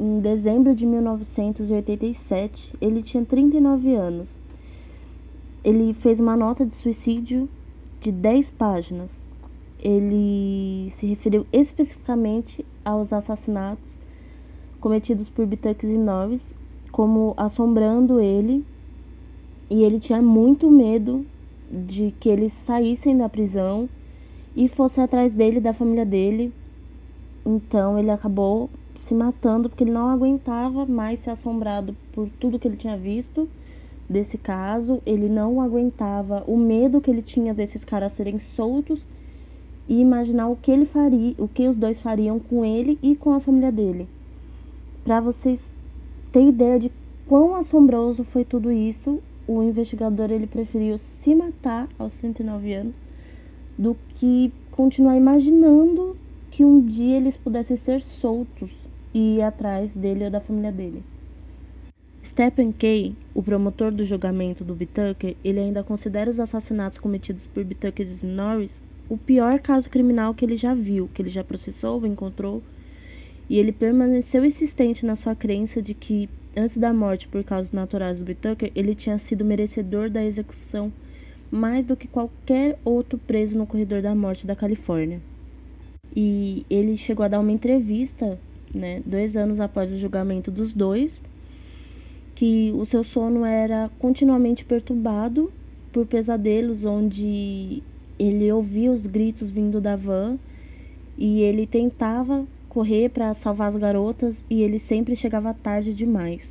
em dezembro de 1987. Ele tinha 39 anos. Ele fez uma nota de suicídio de 10 páginas ele se referiu especificamente aos assassinatos cometidos por Bitucks e Norris, como assombrando ele, e ele tinha muito medo de que eles saíssem da prisão e fossem atrás dele e da família dele. Então ele acabou se matando porque ele não aguentava mais ser assombrado por tudo que ele tinha visto desse caso, ele não aguentava o medo que ele tinha desses caras serem soltos e imaginar o que ele faria, o que os dois fariam com ele e com a família dele. Para vocês terem ideia de quão assombroso foi tudo isso, o investigador ele preferiu se matar aos 39 anos do que continuar imaginando que um dia eles pudessem ser soltos e ir atrás dele ou da família dele. Stephen Kay, o promotor do julgamento do Bitucker, ele ainda considera os assassinatos cometidos por Bitucker e Norris o pior caso criminal que ele já viu, que ele já processou, encontrou, e ele permaneceu insistente na sua crença de que, antes da morte por causas naturais do Tucker, ele tinha sido merecedor da execução mais do que qualquer outro preso no corredor da morte da Califórnia. E ele chegou a dar uma entrevista, né, dois anos após o julgamento dos dois, que o seu sono era continuamente perturbado por pesadelos onde ele ouvia os gritos vindo da van e ele tentava correr para salvar as garotas e ele sempre chegava tarde demais.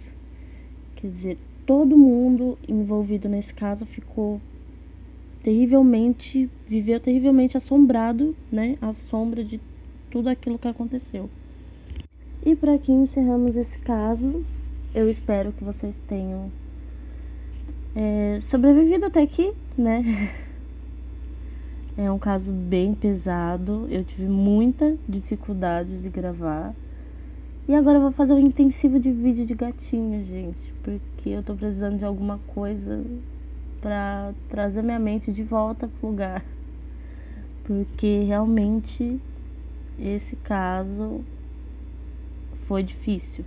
Quer dizer, todo mundo envolvido nesse caso ficou terrivelmente, viveu terrivelmente assombrado, né, à sombra de tudo aquilo que aconteceu. E para aqui encerramos esse caso. Eu espero que vocês tenham é, sobrevivido até aqui, né? É um caso bem pesado. Eu tive muita dificuldade de gravar. E agora eu vou fazer um intensivo de vídeo de gatinho, gente. Porque eu tô precisando de alguma coisa pra trazer minha mente de volta pro lugar. Porque realmente esse caso foi difícil.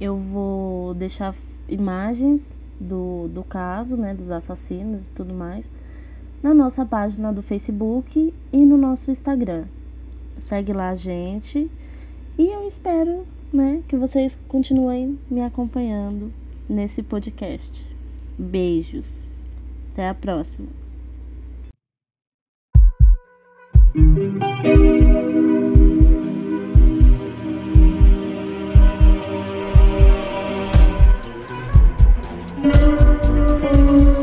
Eu vou deixar imagens do, do caso, né, dos assassinos e tudo mais na nossa página do Facebook e no nosso Instagram. Segue lá a gente e eu espero né, que vocês continuem me acompanhando nesse podcast. Beijos. Até a próxima. thank you